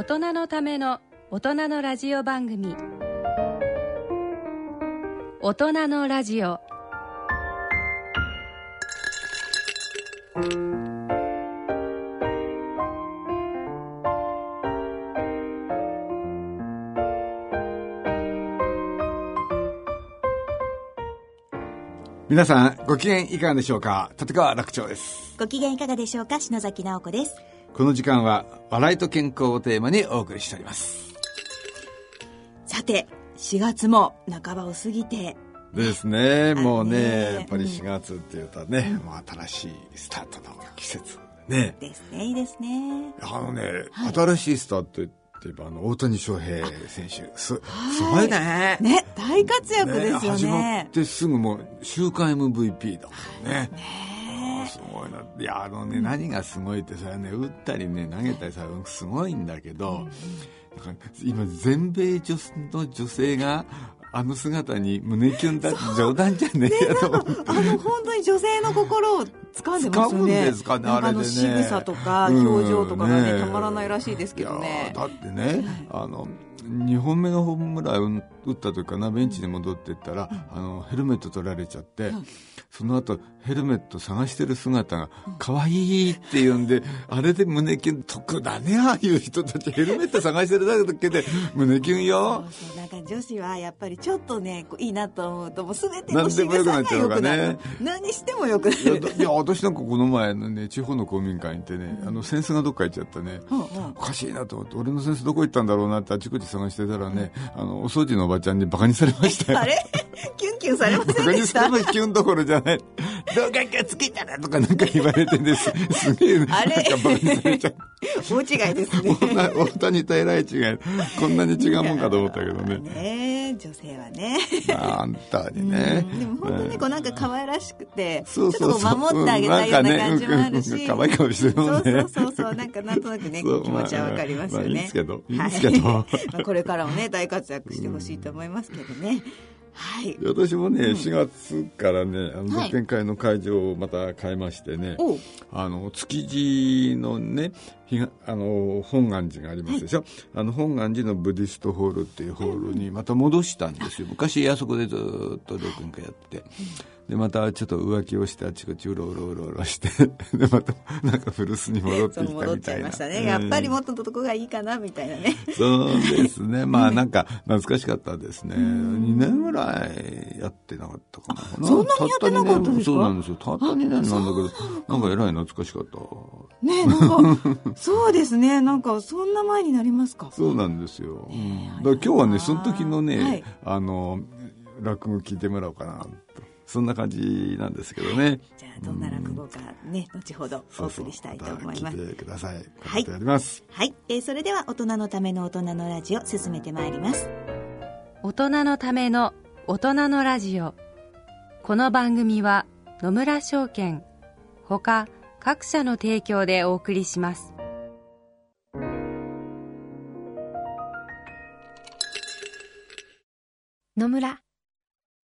大人のための大人のラジオ番組。大人のラジオ。皆さんご機嫌いかがでしょうか？立川楽長です。ご機嫌いかがでしょうか？篠崎直子ですこの時間は笑いと健康をテーマにお送りしております。さて4月も半ばを過ぎて。ですね。もうねねやっぱり4月っていうとね、もう新しいスタートの季節ね。ですねいいですね。あのね、はい。新しいスタートって言えばあの大谷翔平選手すすごいね。ね大活躍ですよ始まねってすぐもう週間 MVP だもんね。ねあすごいやあのね、何がすごいってさね打ったりね投げたりさすごいんだけど、今全米女の女性があの姿に胸キュンだって冗談じゃねえやと思って。あの本当に女性の心を掴んでますよね。掴むんですかねあれでね。の仕草とかうん。表情とかがねねたまらないらしいですけどね。ーだってね、あの2本目のホームラン打った時かなベンチに戻ってったら、あのヘルメット取られちゃって、その後ヘルメット探してる姿が可愛いって言うんで、あれで胸キュン得だねああいう人たちヘルメット探してるだけで胸キュンよ。そうそうなんか女子はやっぱりちょっとねいいなと思うともう全て何での仕も良くなっちゃう草が良くからね何しても良くないるいや私なんかこの前のね地方の公民館行ってね、あの扇子がどっか行っちゃったね、うんうん。おかしいなと思って俺の扇子どこ行ったんだろうなってあちこち探してたらね、あのお掃除のおばちゃんにバカにされましたよ。あれ？キュンキュンされまバせんでした？カにさキュンどころじゃない。動画がつけたらとかなんか言われてですすげえあれ？なんかバカにされちゃう大違いですね。大谷とえらい違い。こんなに違うもんかと思ったけどね。ね女性はね。あんたにね。でも本当にこうなんか可愛らしくて、そうそうそう。ちょっと守ってあげたいような感じもあるし、可愛い顔してるもんね。そうそうそうそう。なんかなんとなくね 気持ちはわかりますよね、まあまあいいですけど。い。いですけど。これからもね大活躍してほしいと思いますけどね、はい。私もね、4月からねあのはい独演会の会場をまた変えましてね、おう。あの築地のねあの本願寺がありますでしょ、あの本願寺のブディストホールっていうホールにまた戻したんですよ。昔あそこでずっと独演会やってでまたちょっと浮気をしてあちこちうろうろうろうろして でまたなんか古巣に戻ってそうきた戻っちゃいみたいなましたね、やっぱりうん元のとこがいいかなみたいなねそうですね。まあなんか懐かしかったですね。2年ぐらいやってなかったかな。そんなにやってなかったですか？そうなんですよ。たった2年なんだけど、なんかえらい懐かしかった。ねなんかそうですねなんかそんな前になりますか？そうなんですよ。うんだから今日はね、その時のね、はいあの、落語聞いてもらおうかなと。そんな感じなんですけどね。じゃあどんな落語かね後ほどお送りしたいと思います。聞いてください。はいこの後やります。はい、えーそれでは大人のための大人のラジオ進めてまいります。大人のための大人のラジオ。この番組は野村証券ほか各社の提供でお送りします。野村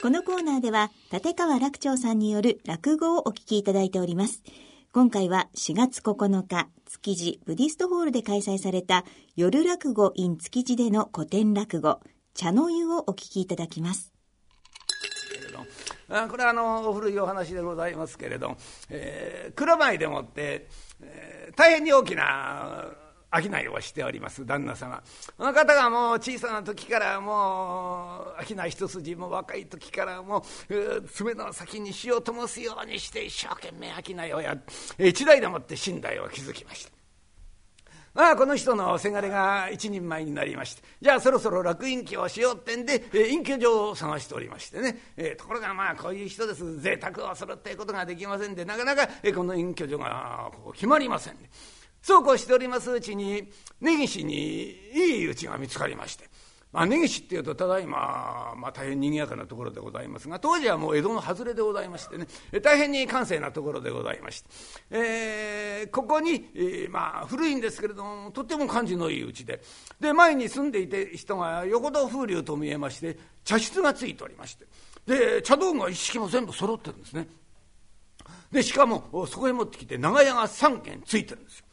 このコーナーでは立川楽長さんによる落語をお聞きいただいております。今回は4月9日築地ブディストホールで開催された夜落語 in 築地での古典落語茶の湯をお聞きいただきます。あこれはあの古いお話でございますけれど、えー蔵前でもって、えー大変に大きな商いをしております旦那様。この方がもう小さな時からもう商い一筋も若い時からもう爪の先に火を灯すようにして一生懸命商いをや一代でもって寝台を築きました。まあこの人のせがれが一人前になりまして。じゃあそろそろ楽隠居をしようってんで、え隠居所を探しておりましてね、えー、ところがまあこういう人です。贅沢をするってことができませんでなかなか、えこの隠居所が決まりません、ね、そうこうしておりますうちに根岸にいいうちが見つかりまして。まあ、根岸っていうとただいま、まあ、大変にぎやかなところでございますが当時はもう江戸の外れでございましてね大変に閑静なところでございまして、えー、ここに、えー、まあ古いんですけれどもとっても感じのいいうちでで前に住んでいて人が横戸風流と見えまして茶室がついておりましてで茶道具は一式も全部揃ってるんですね。でしかもそこへ持ってきて長屋が3軒ついてるんですよ。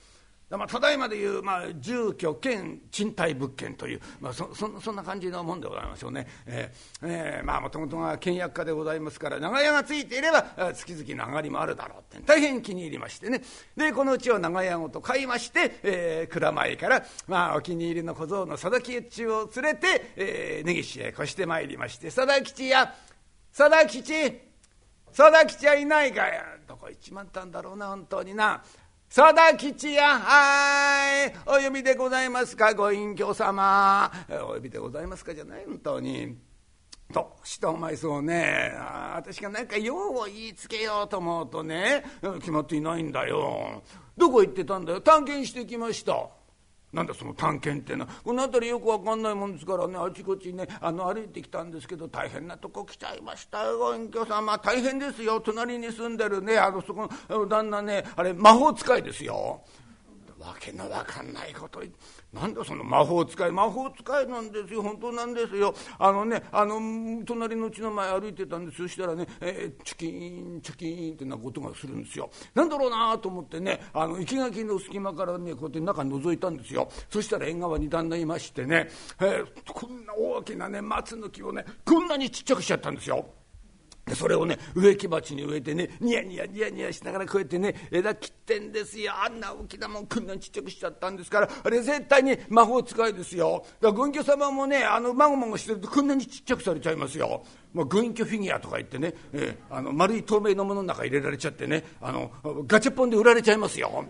まあ、ただいまでいう、まあ、住居兼賃貸物件という、まあ、そそそんな感じのもんでございましょうね。えーえー、まあもともとが倹約家でございますから長屋がついていれば月々の上がりもあるだろうって大変気に入りましてねでこのうちを長屋ごと買いまして、えー、蔵前から、まあ、お気に入りの小僧の佐田吉を連れて、えー、根岸へ越してまいりまして「佐田吉や佐田吉佐田吉はいないかや」どこ行っちまったんだろうな本当にな。定吉やはいお呼びでございますか？ご隠居様お呼びでございますか？じゃない本当に。どうしたお前そうね私が何か用を言いつけようと思うとね決まっていないんだよ。どこ行ってたんだよ？探検してきました。なんだその探検ってのは。この辺りよく分かんないもんですからね。あちこちねあの歩いてきたんですけど大変なとこ来ちゃいましたよご隠居様。大変ですよ。隣に住んでるねあのそこの旦那ねあれ魔法使いですよ。わけのわかんないことなんだその魔法使い魔法使いなんですよ本当なんですよ。あのねあの隣のうちの前歩いてたんです。そしたらね、えー、チュキーンチュキーンってなことがするんですよ。なんだろうなと思ってねあの生垣の隙間からねこうやって中覗いたんですよ。そしたら縁側に旦那いましてね、えー、こんな大きなね松の木をねこんなにちっちゃくしちゃったんですよ。それをね植木鉢に植えてねニヤニヤニヤニヤしながらこうやってね枝切ってんですよあんな大きなもんこんなにちっちゃくしちゃったんですからあれ絶対に魔法使いですよだから軍居様もねあのまごまごしてるとこんなにちっちゃくされちゃいますよ。まあ、軍居フィギュアとか言ってね、えー、あの丸い透明のものの中入れられちゃってねあのガチャポンで売られちゃいますよ。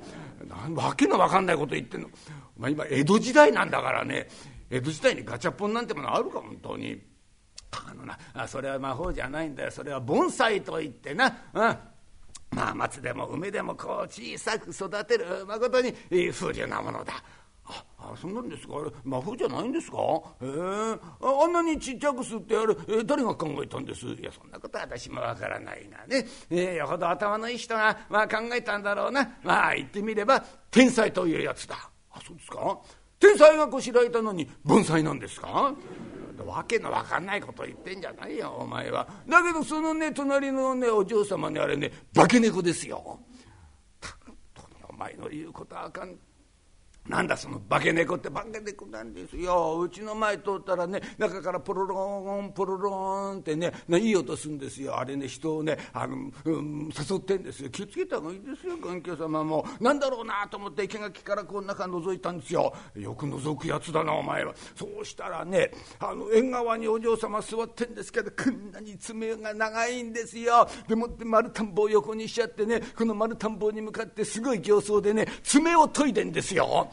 わけのわかんないこと言ってんの。まあ、今江戸時代なんだからね江戸時代にガチャポンなんてものあるか本当に。あのなそれは魔法じゃないんだよ。それは盆栽といってな、うん、まあ松でも梅でもこう小さく育てるまことに風流なものだ。ああそうなんですか？あれ魔法じゃないんですか？えー、ああんなにちっちゃくすってあれ、えー、誰が考えたんです？いやそんなことは私もわからないがね、えー、よほど頭のいい人が、まあ、考えたんだろうな。まあ言ってみれば天才というやつだ。あそうですか？天才がこしらえたのに盆栽なんですか？わけのわかんないこと言ってんじゃないよお前はだけどそのね隣のねお嬢様ねあれね化け猫ですよ。お前の言うことはあかんなんだその化け猫って化け猫なんですよ。うちの前通ったらね中からポロロンポロロンってねいい音するんですよ。あれね人をねあの、うん、誘ってんですよ。気をつけた方がいいですよ関係様も。なんだろうなと思って池垣からこの中覗いたんですよ。よく覗くやつだなお前は。そうしたらねあの縁側にお嬢様座ってんですけどこんなに爪が長いんですよ。でもって丸田んぼを横にしちゃってねこの丸田んぼに向かってすごい形相でね爪を研いでんですよ。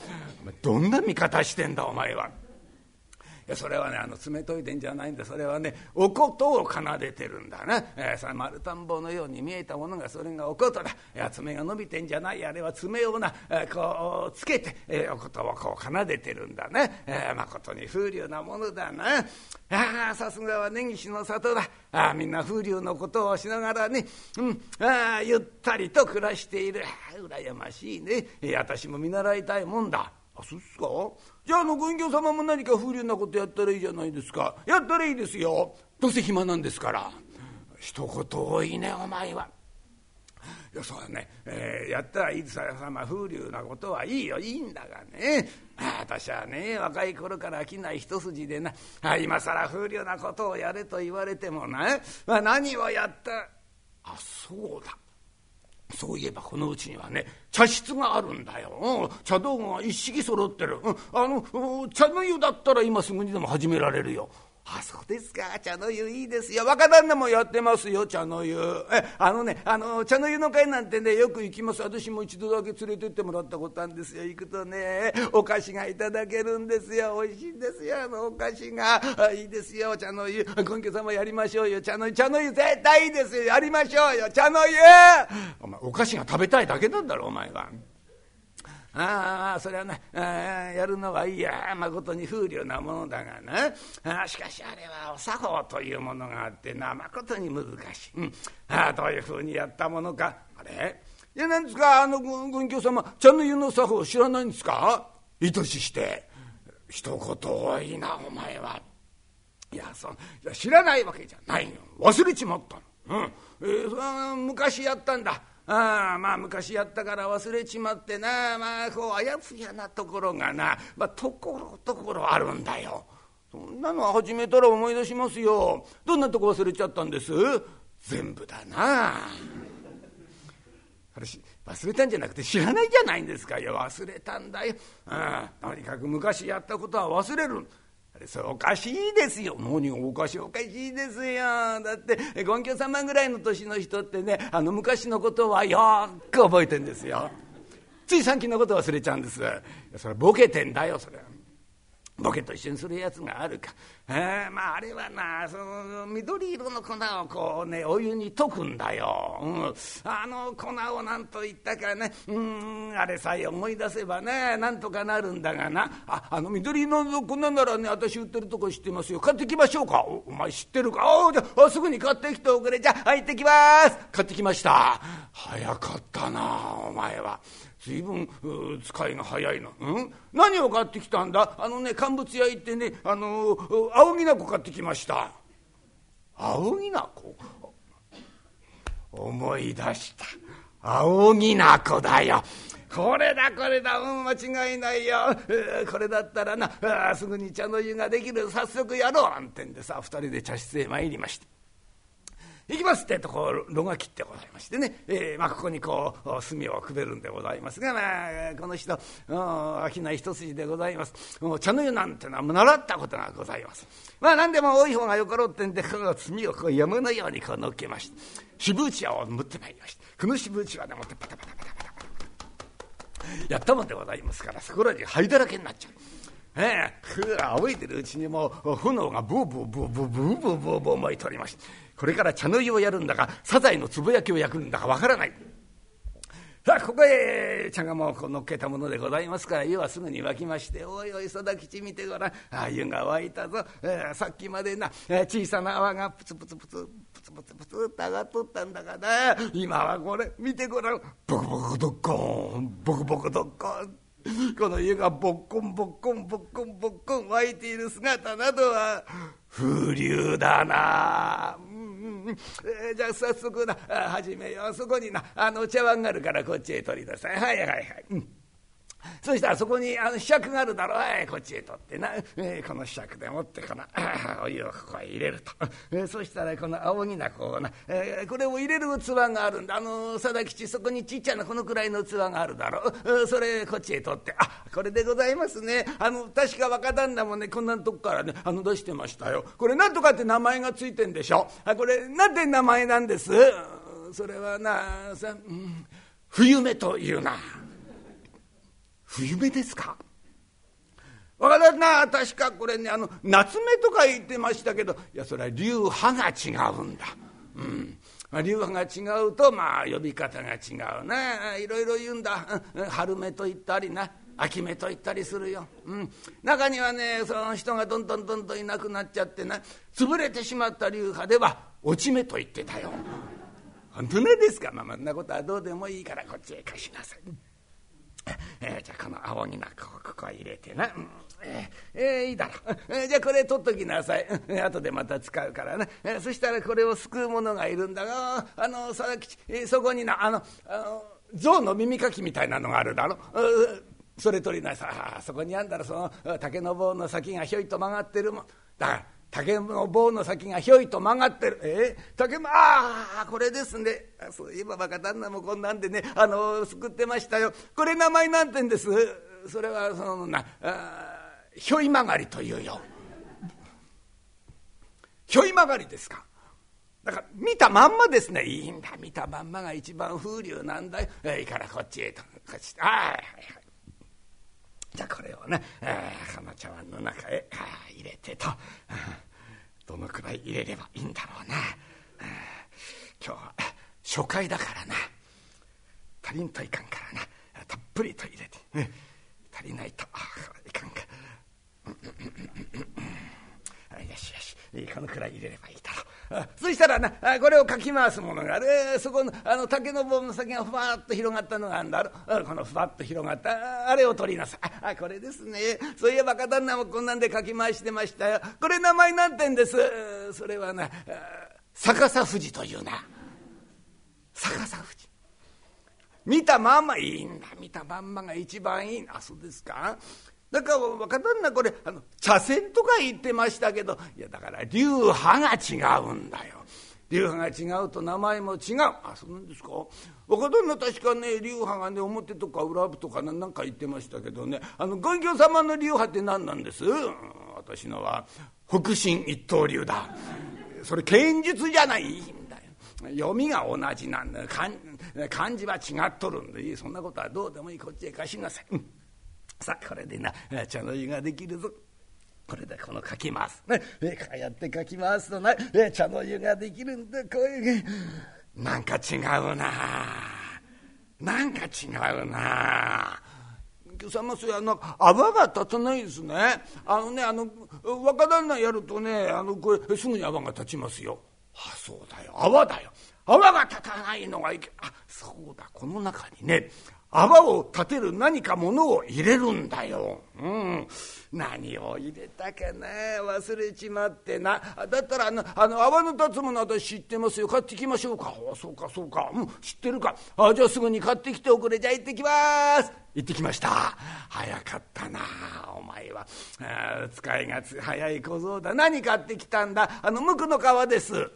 どんな見方してんだお前は。それはねあの爪研いでんじゃないんだ。それはねおことを奏でてるんだな、えー、それ丸田んぼのように見えたものがそれがおことだ。いや爪が伸びてんじゃない。あれは爪をな、えー、こうつけて、えー、おことをこう奏でてるんだね、えー、まことに風流なものだな。あさすがは根岸の里だ。あみんな風流のことをしながらね、うん、あゆったりと暮らしている。羨ましいね、えー、私も見習いたいもんだ。あそうっすか？じゃああのご隠居様も何か風流なことやったらいいじゃないですか。やったらいいですよ。どうせ暇なんですから。一言多いねお前は。いやそうだね、えー、やったらいいですよ。ま風流なことはいいよ。いいんだがね。私はね若い頃から商い一筋でな。今更風流なことをやれと言われてもな、まあ、何をやった？あそうだ。そういえばこのうちにはね茶室があるんだよ、うん、茶道具が一式揃ってる、うん、あの茶の湯だったら今すぐにでも始められるよ。あそうですか。茶の湯いいですよ。若旦那もやってますよ。茶の湯。えあのねあの茶の湯の会なんてねよく行きます。私も一度だけ連れてってもらったことあるんですよ。行くとねお菓子がいただけるんですよ。おいしいんですよ。あのお菓子が。いいですよ。茶の湯。根拠様やりましょうよ。茶の湯茶の湯絶対いいですよ。やりましょうよ。茶の湯。お前お菓子が食べたいだけなんだろお前は。ああそれはねやるのはいや。まことに風流なものだがな。あしかしあれはお作法というものがあってなまことに難しい、うん、ああどういうふうにやったものか。あれ。いや何ですか？あの軍教様茶の湯の作法知らないんですか？いとしして。一言多いなお前は。いやそいや知らないわけじゃないよ。忘れちまったの、うん。えー、昔やったんだ。ああまあ昔やったから忘れちまってなまあこうあやふやなところがなまあところどころあるんだよ。そんなの始めたら思い出しますよ。どんなとこ忘れちゃったんです？全部だなあ。私忘れたんじゃなくて知らないじゃないんですかいや忘れたんだよ。ああとにかく昔やったことは忘れる。それおかしいですよ。何がおかしいおかしいですよ。だって、権居様ぐらいの年の人ってね、あの昔のことはよく覚えてんですよ。つい最近のこと忘れちゃうんです。それボケてんだよ、それ。ボケと一緒にするやつがあるか。えー、まああれはなその緑色の粉をこうねお湯に溶くんだよ、うん、あの粉を何と言ったかねうんあれさえ思い出せばねなんとかなるんだがな。ああの緑色の粉ならね私売ってるとこ知ってますよ。買ってきましょうか。おお前知ってるか？おじゃあすぐに買ってきておくれ。じゃあ行ってきます。買ってきました。早かったなお前は。随分使いが早いの、うん、何を買ってきたんだ？あのね乾物屋行ってねあの青木なこ買ってきました。青木なこ思い出した。青木なこだよ。これだこれだ。うん間違いないよ、これだったらな。すぐに茶の湯ができる。早速やろう。なんてんでさ二人で茶室へ参りました。行きますってとこう炉が切ってございましてね、えーまあ、ここにこう炭をくべるんでございますが、まあ、この人商い一筋でございます茶の湯なんてのは習ったことがございますまあ何でも多い方がよかろうってんでこの炭をこう山のようにこう乗っけまして渋打ちを持ってまいりましてこの渋打ちはね持ってパタパタパタパタパタやったもんでございますからそこらに灰だらけになっちゃう。ええ、ふわ歩いてるうちにもう炎がブーブーブーブーブーブーブーブー燃えておりましてこれから茶の湯をやるんだかサザエのつぼ焼きを焼くんだかわからない。さあここへ茶がもう乗っけたものでございますから湯はすぐに沸きまして「おいおい貞吉見てごらん。あ湯が沸いたぞ、えー、さっきまでな、えー、小さな泡がプツプツプツプツプツプツっと上がっとったんだがな。今はこれ見てごらん。ボコボコドッコン。ボコボコドッコン。この家がボッコンボッコンボッコンボッコン湧いている姿などは風流だな、うんうんえー、じゃあ早速な始めよう。そこになあの茶碗があるからこっちへ取りなさい。はいはいはい。うん。そしたらそこにあの柄杓があるだろう。こっちへ取ってな、えー、この柄杓でもってこの お湯をここへ入れると、えー、そしたらこの青木なこうな、えー、これを入れる器があるんだ。あの貞吉そこにちっちゃなこのくらいの器があるだろう、えー、それこっちへ取って。あこれでございますね。あの確か若旦那もねこんなとこからねあの出してましたよ。これなんとかって名前がついてんでしょ。あこれなんて名前なんです？それはなさ、うん、冬目というな。冬目ですか？わからんな確かこれねあの夏目とか言ってましたけどいやそれは流派が違うんだ。うん。まあ、流派が違うとまあ呼び方が違うな。いろいろ言うんだ。春目と言ったりな。秋目と言ったりするよ、うん、中にはねその人がどんどんどんどんいなくなっちゃってな。潰れてしまった流派では落ち目と言ってたよ。本当なんですか？まあまあんなことはどうでもいいからこっちへ貸しなさい。えー、じゃあこの青になこここ入れてな、えー、え、いいだろ。う、えー、じゃあこれ取っときなさい。後でまた使うからな、えー、そしたらこれを救う者がいるんだがあの佐々吉、えー、そこになあのあの象の耳かきみたいなのがあるだろ。それ取りなさい。そこにあんだらその竹の棒の先がひょいと曲がってるもん。だから竹の棒の先がひょいと曲がってる。え？ー、竹も、ああ、これですね。そういえば若旦那もこんなんでね、あの、救ってましたよ。これ名前なんてんです？それは、そのな、ひょい曲がりというよ。ひょい曲がりですか？だから見たまんまですね。いいんだ、見たまんまが一番風流なんだよ。えいいからこっちへと。こっちああ、はいはい。じゃこれをね、この茶碗の中へ入れてと。どのくらい入れればいいんだろうな。今日は初回だからな。足りんといかんからな。たっぷりと入れて。足りないといかんか。よしよし。このくらい入れればいいだろう。そしたらなこれをかき回すものがある。そこのあの竹の棒の先がふわっと広がったのがあるんだろこのふわっと広がったあれを取りなさい。あこれですね。そういえば若旦那もこんなんでかき回してましたよ。これ名前なんてんです。それはな逆さ富士というな。逆さ富士。見たまんまいいんだ。見たまんまが一番いい。あそうですか。だから若旦那これあの茶筅とか言ってましたけどいやだから流派が違うんだよ。流派が違うと名前も違う。あそうなんですか？若旦那確かね流派がね表とか裏とか何か言ってましたけどねあの権行様の流派って何なんです？私のは北進一刀流だ。それ剣術じゃないんだよ。読みが同じなんだ漢漢字は違っとるんでそんなことはどうでもいいこっちへ貸しなさい。さあこれでな茶の湯ができるぞ。これでこのかき回す。ね、こうやってかき回すとな茶の湯ができるんだ。こういうなんか違うな。なんか違うな。さまそやな泡が立たないですね。あのねあの若旦那やるとねあのこれすぐに泡が立ちますよ。あそうだよ。泡だよ。泡が立たないのがいけあそうだ。この中にね泡を立てる何かものを入れるんだよ。うん。何を入れたかな忘れちまってな。だったらあの、あの泡の立つもの私知ってますよ。買ってきましょうか。あそうかそうか。うん、知ってるか。あじゃあすぐに買ってきておくれ。じゃあ行ってきます。行ってきました。早かったなお前は。あ使いがつ早い小僧だ。何買ってきたんだあの、無垢の皮です。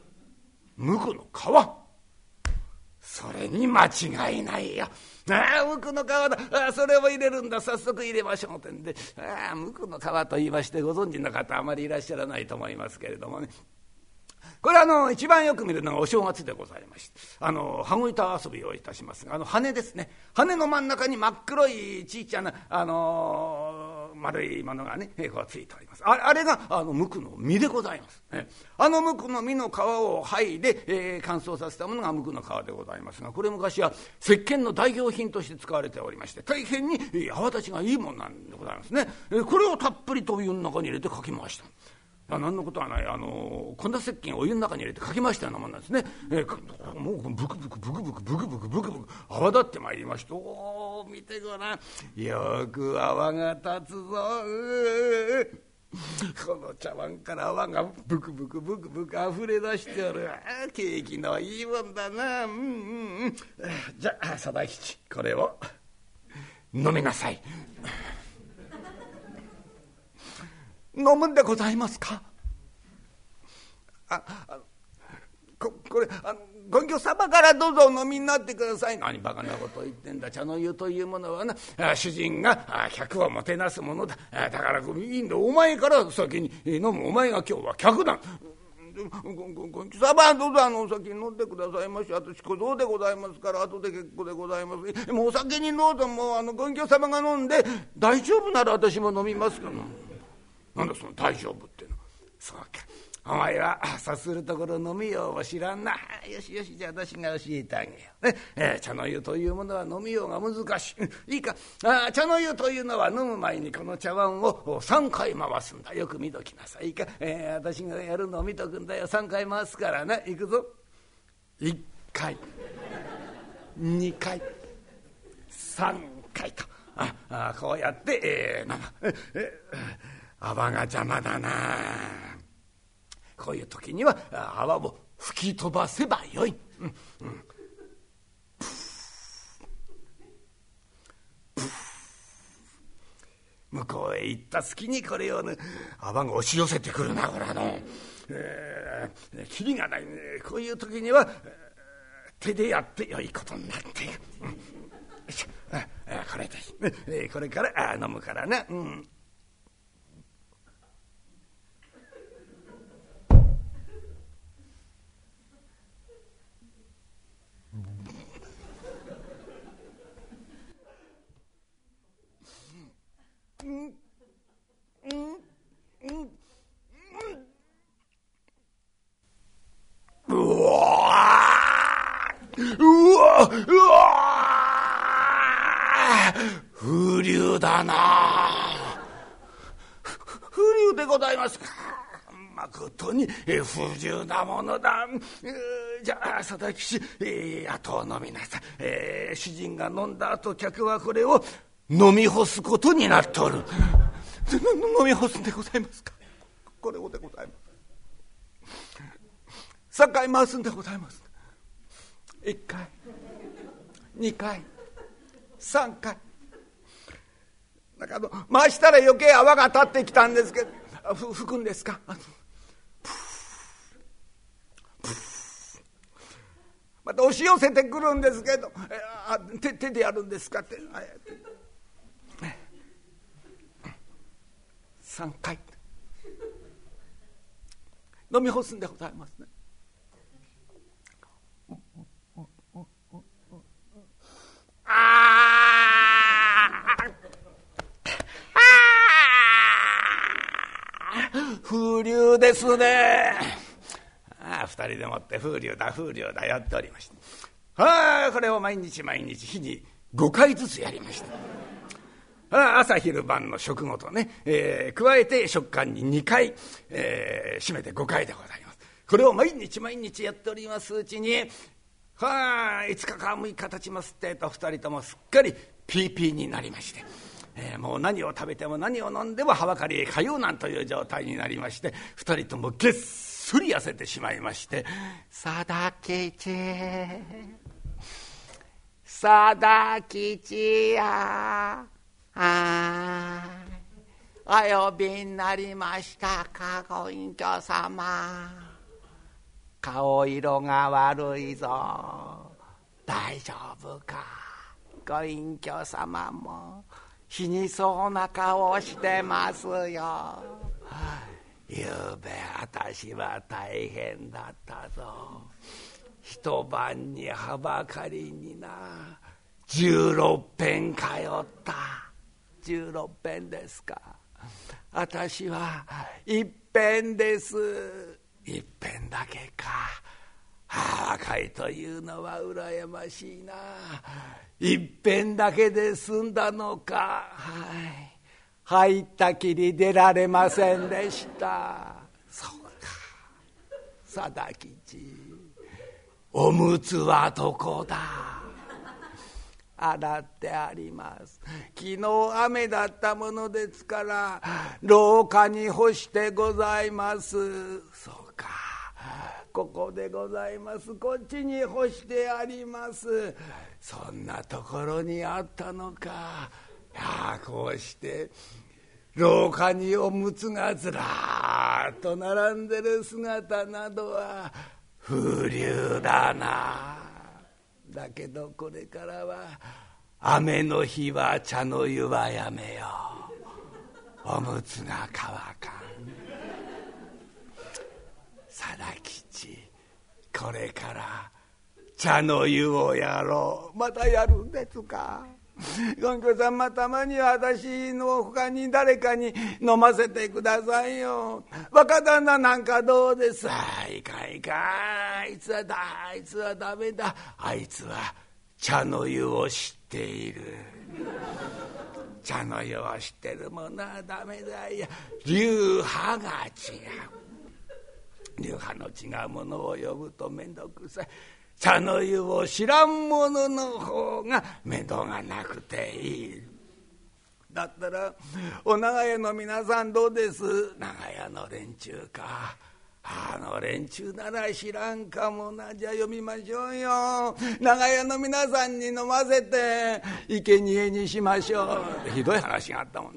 無垢の皮それに間違いないよ。ああ、無垢の皮だ。ああ、それを入れるんだ。早速入れましょう。ってんで、ああ、無垢の皮と言いましてご存知の方あまりいらっしゃらないと思いますけれどもね。これあの一番よく見るのがお正月でございましてあの羽子板遊びをいたしますがあの羽ですね羽の真ん中に真っ黒いちいちゃなあの、丸いものがね こうついております。ああれがあの無垢の実でございます、ね、あの無垢の実の皮を剥いで、えー、乾燥させたものが無垢の皮でございますがこれ昔は石鹸の代表品として使われておりまして大変に泡立ちがいいもんなんでございますね。これをたっぷりとお湯の中に入れてかき回した。あ何のことはない。あの粉石鹸をお湯の中に入れてかけましたようなもんなんですね、えー、もうブクブクブクブクブクブクブクブク泡立ってまいりましてお見てごらん。よく泡が立つぞ。この茶碗から泡がブクブクブクブク溢れ出しておる。景気のいいもんだな。うんうんうん。じゃあ佐田吉これを。飲みなさい。飲むんでございますか？ああここれあのご隠居様からどうぞお飲みになってください。何バカなこと言ってんだ。茶の湯というものはな主人が客をもてなすものだ。だからいいんだ。お前から先に飲む。お前が今日は客だ。ご隠居様どうぞあのお酒飲んでくださいまし。私小僧でございますから後で結構でございます。もうお酒にどうぞ。もうあのご隠居様が飲んで大丈夫なら私も飲みますか。ら。なんだその大丈夫っての。そうかお前はさするところ飲みようを知らんな。よしよしじゃあ私が教えてあげよう、ね。え、茶の湯というものは飲みようが難しい。いいか。あ茶の湯というのは飲む前にこの茶碗を3回回すんだ。よく見ときなさい。いいか、えー、私がやるのを見とくんだよ。3回回すからな行くぞ。1回。2回。3回と。ああこうやって、えー、えー泡が邪魔だな。こういう時には泡を吹き飛ばせばよい。うんうん向こうへ行った隙にこれをね泡が押し寄せてくるなこれはの。えー、キリがないねこういう時には手でやってよいことになっている。うん、これで、これから飲むからね。うんうわうわうわ風流だな風流でございますかまことに不自由なものだ。じゃあ、佐々木氏、えー、後を飲みなさい。えー、主人が飲ん。だ後、客はこれを飲み干すことになっておる。飲み干すんでございますか？これをでございます。3回回すんでございます。1回、2回、3回。なんかあの回したら余計泡が立ってきたんですけど吹くんですか？また押し寄せてくるんですけど手でやるんですか？って3回飲み干すんでございますね。風流ですね。ああ、二人でもって風流だ、風流だ、やっておりまして。はあ、これを毎日毎日日に5回ずつやりました。朝昼晩の食後とね、えー、加えて食感に2回、えー、締めて5回でございます。これを毎日毎日やっておりますうちに、はあ、5日か6日経ちますってと2人ともすっかりピーピーになりまして。えー、もう何を食べても何を飲んでもはばかりへ通うなんという状態になりまして2人ともげっそり痩せてしまいまして「佐田吉佐田吉やあお呼びになりましたかご隠居様顔色が悪いぞ大丈夫かご隠居様も。死にそうな顔してますよ。ゆうべ私は大変だったぞ。一晩にはばかりにな16遍通った16遍ですか。私は一遍です。一遍だけか。若いというのは羨ましいな。一遍だけで済んだのか。はい。入ったきり出られませんでした。そうか。佐田吉。おむつはどこだ。洗ってあります。昨日雨だったものですから廊下に干してございます。そうか。ここでございます。こっちに干してあります。そんなところにあったのか。いやこうして廊下におむつがずらっと並んでる姿などは風流だな。だけどこれからは雨の日は茶の湯はやめよう。おむつが乾かん。貞吉これから茶の湯をやろう。またやるんですか？ご隠居さんまたまには私のほかに誰かに飲ませてくださいよ。若旦那なんかどうです？いかいかあいつはだあいつはダメだ。あいつは茶の湯を知っている。茶の湯を知ってるものはダメだいや流派が違う。流派の違うものを呼ぶと面倒くさい。茶の湯を知らん者の方が面倒がなくていい。だったらお長屋の皆さんどうです？長屋の連中か。あの連中なら知らんかもな。じゃあ読みましょうよ。長屋の皆さんに飲ませて生贄にしましょう。ひどい話があったもん。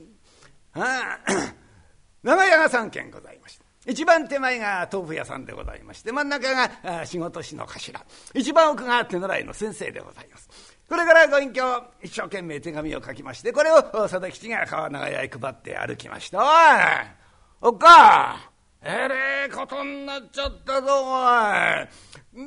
長屋が3軒ございました。一番手前が豆腐屋さんでございまして真ん中が仕事師の頭。一番奥が手習いの先生でございます。これからご隠居一生懸命手紙を書きましてこれを佐田吉が川長屋へ配って歩きました。おいおっかえれえことになっちゃったぞおい。ど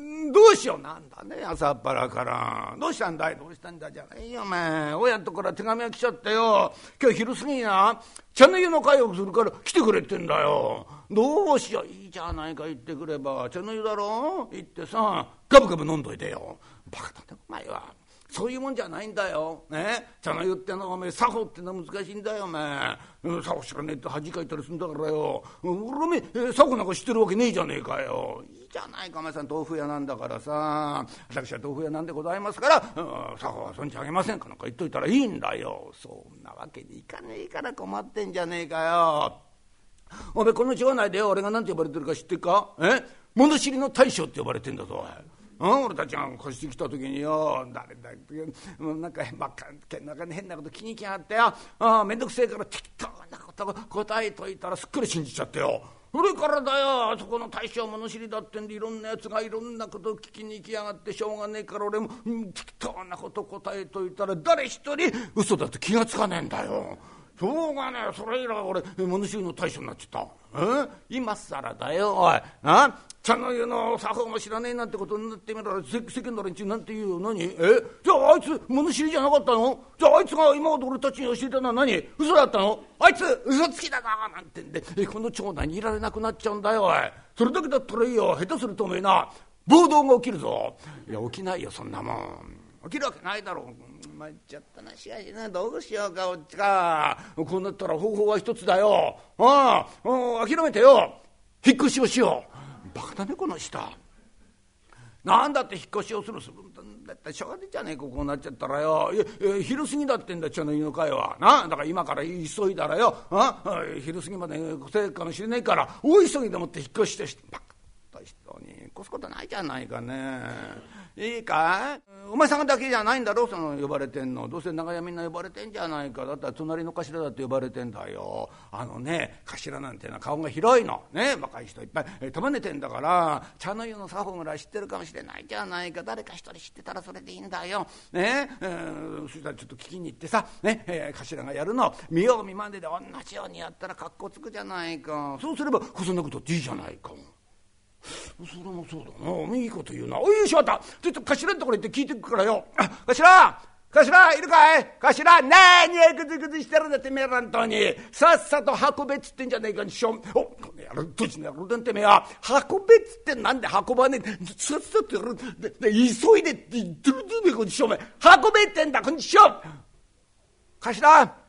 うしよう。なんだね朝っぱらから。どうしたんだい？どうしたんだじゃないよお前。親とから手紙が来ちゃってよ。今日昼過ぎな茶の湯の会をするから来てくれってんだよ。どうしよう。いいじゃないか言ってくれば。茶の湯だろ？行ってさガブガブ飲んどいてよ。バカだねお前は。そういうもんじゃないんだよ。ね？茶の湯ってのはお前作法ってのは難しいんだよお前。作法知らねえって恥かいたりするんだからよ。俺おめえ作法なんか知ってるわけねえじゃねえかよ。じゃないかお前さん豆腐屋なんだからさ私は豆腐屋なんでございますから作法はそんじゃあげませんかなんか言っといたらいいんだよ。そんなわけにいかねえから困ってんじゃねえかよ。おめえこの町内で俺が何て呼ばれてるか知ってるか？え？物知りの大将って呼ばれてんだぞ。うん俺たちが越してきた時によ誰だってなんかばっかなんか変なこと気にきやがってよあ面倒くせえから適当なこと答えといたらすっかり信じちゃってよ。それからだよあそこの大将物知りだってんでいろんなやつがいろんなことを聞きに行きやがってしょうがねえから俺も、適当なこと答えといたら誰一人嘘だって気が付かねえんだよ。しょうがねえそれ以来俺物知りの大将になっちゃった。え？今更だよおい。あ？茶の湯の作法も知らねえなんてことになってみたら世間の連中なんて言うよ。何？え？じゃああいつ物知りじゃなかったの？じゃああいつが今まで俺たちに教えたのは何？嘘だったの？あいつ嘘つきだななんてんで。この町内にいられなくなっちゃうんだよおい。それだけだったらいいよ。下手するとおめえな暴動が起きるぞ。いや起きないよそんなもん。起きるわけないだろう。参っちゃったな。しかしなどうしようかこっちか。こうなったら方法は一つだよ。ああ諦めてよ。引っ越しをしよう。バカだねこの人。なんだって引っ越しをするするんだってしょうがねえじゃねえかこうなっちゃったらよ。昼過ぎだってんだ茶の湯の会は。なだから今から急いだらよ。あ昼過ぎまで来てかもしれないから大急ぎでもって引っ越してバカと人に越すことないじゃないかね。いいかお前さんだけじゃないんだろ？その呼ばれてんの。どうせ長屋みんな呼ばれてんじゃないか。だったら隣の頭だって呼ばれてんだよ。あのね頭なんてのは顔が広いの。ね？若い人いっぱい。束ねてんだから茶の湯の作法ぐらい知ってるかもしれないじゃないか。誰か一人知ってたらそれでいいんだよ。ね？えー、そしたらちょっと聞きに行ってさ。ね、えー、頭がやるの。見よう見まねで同じようにやったら格好つくじゃないか。そうすればこそんなことっていいじゃないか。それもそうだな。いいこと言うな。おい、しまった。ちょっと頭のところ行って聞いてくからよ。頭頭いるかい？頭何やぐずぐずしてるんだてめえらんとにさっさと運べっつってんじゃねえかにしょおこの野郎どっちの野郎だってめえは運べっつってなんで運ばねえ？さっさとやるでで急いでって言ってるんだよこにしょ運べってんだこんにしょ頭